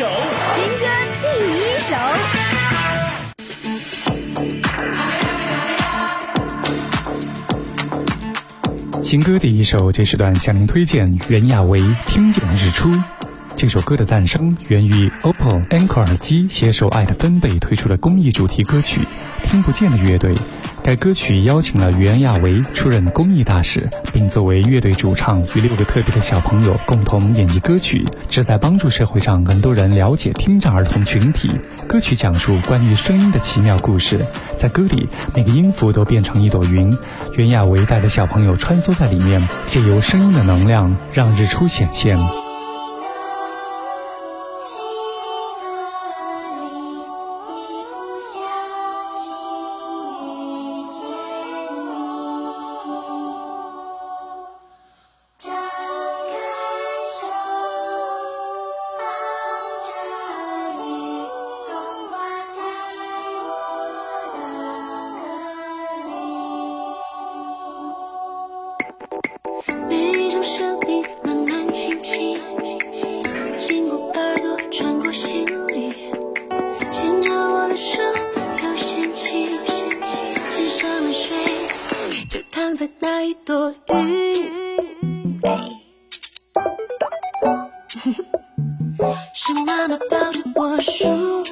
首，新歌第一首。新歌第一首，这时段向您推荐袁娅维《听见日出》。这首歌的诞生源于 OPPO Anchor 耳机携手爱的分贝推出的公益主题歌曲《听不见的乐队》。该歌曲邀请了袁娅维出任公益大使，并作为乐队主唱与六个特别的小朋友共同演绎歌曲，旨在帮助社会上很多人了解听障儿童群体。歌曲讲述关于声音的奇妙故事，在歌里每个音符都变成一朵云，袁娅维带着小朋友穿梭在里面，借由声音的能量让日出显现。喝完睡就躺在那一朵云，是妈妈抱着我，数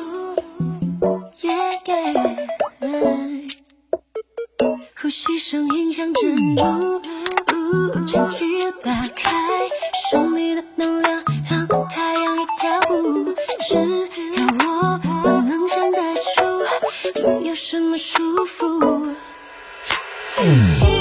呼吸声音像珍珠，神奇又打开。Mm.